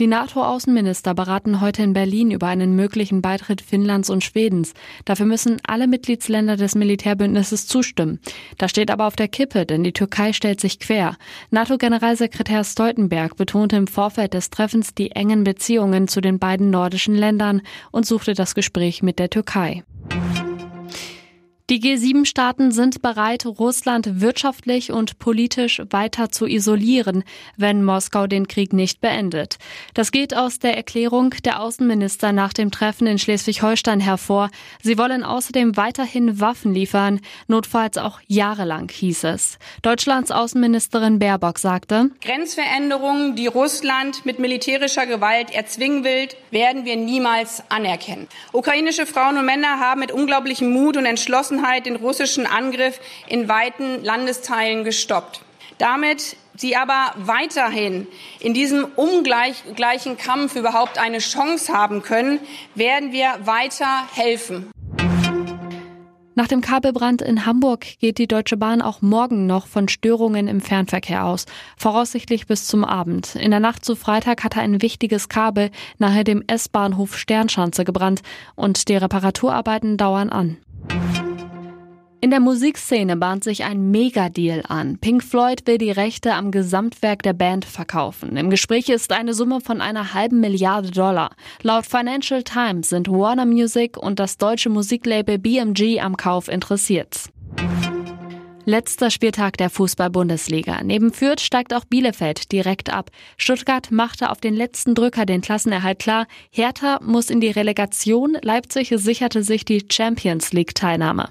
Die NATO-Außenminister beraten heute in Berlin über einen möglichen Beitritt Finnlands und Schwedens. Dafür müssen alle Mitgliedsländer des Militärbündnisses zustimmen. Das steht aber auf der Kippe, denn die Türkei stellt sich quer. NATO-Generalsekretär Stoltenberg betonte im Vorfeld des Treffens die engen Beziehungen zu den beiden nordischen Ländern und suchte das Gespräch mit der Türkei. Die G7-Staaten sind bereit, Russland wirtschaftlich und politisch weiter zu isolieren, wenn Moskau den Krieg nicht beendet. Das geht aus der Erklärung der Außenminister nach dem Treffen in Schleswig-Holstein hervor. Sie wollen außerdem weiterhin Waffen liefern, notfalls auch jahrelang, hieß es. Deutschlands Außenministerin Baerbock sagte, Grenzveränderungen, die Russland mit militärischer Gewalt erzwingen will, werden wir niemals anerkennen. Ukrainische Frauen und Männer haben mit unglaublichem Mut und Entschlossenheit Entschlossenheit den russischen Angriff in weiten Landesteilen gestoppt. Damit sie aber weiterhin in diesem ungleichen Kampf überhaupt eine Chance haben können, werden wir weiter helfen. Nach dem Kabelbrand in Hamburg geht die Deutsche Bahn auch morgen noch von Störungen im Fernverkehr aus, voraussichtlich bis zum Abend. In der Nacht zu Freitag hatte ein wichtiges Kabel nahe dem S-Bahnhof Sternschanze gebrannt und die Reparaturarbeiten dauern an. In der Musikszene bahnt sich ein Megadeal an. Pink Floyd will die Rechte am Gesamtwerk der Band verkaufen. Im Gespräch ist eine Summe von einer halben Milliarde Dollar. Laut Financial Times sind Warner Music und das deutsche Musiklabel BMG am Kauf interessiert. Letzter Spieltag der Fußball-Bundesliga. Neben Fürth steigt auch Bielefeld direkt ab. Stuttgart machte auf den letzten Drücker den Klassenerhalt klar. Hertha muss in die Relegation. Leipzig sicherte sich die Champions League-Teilnahme.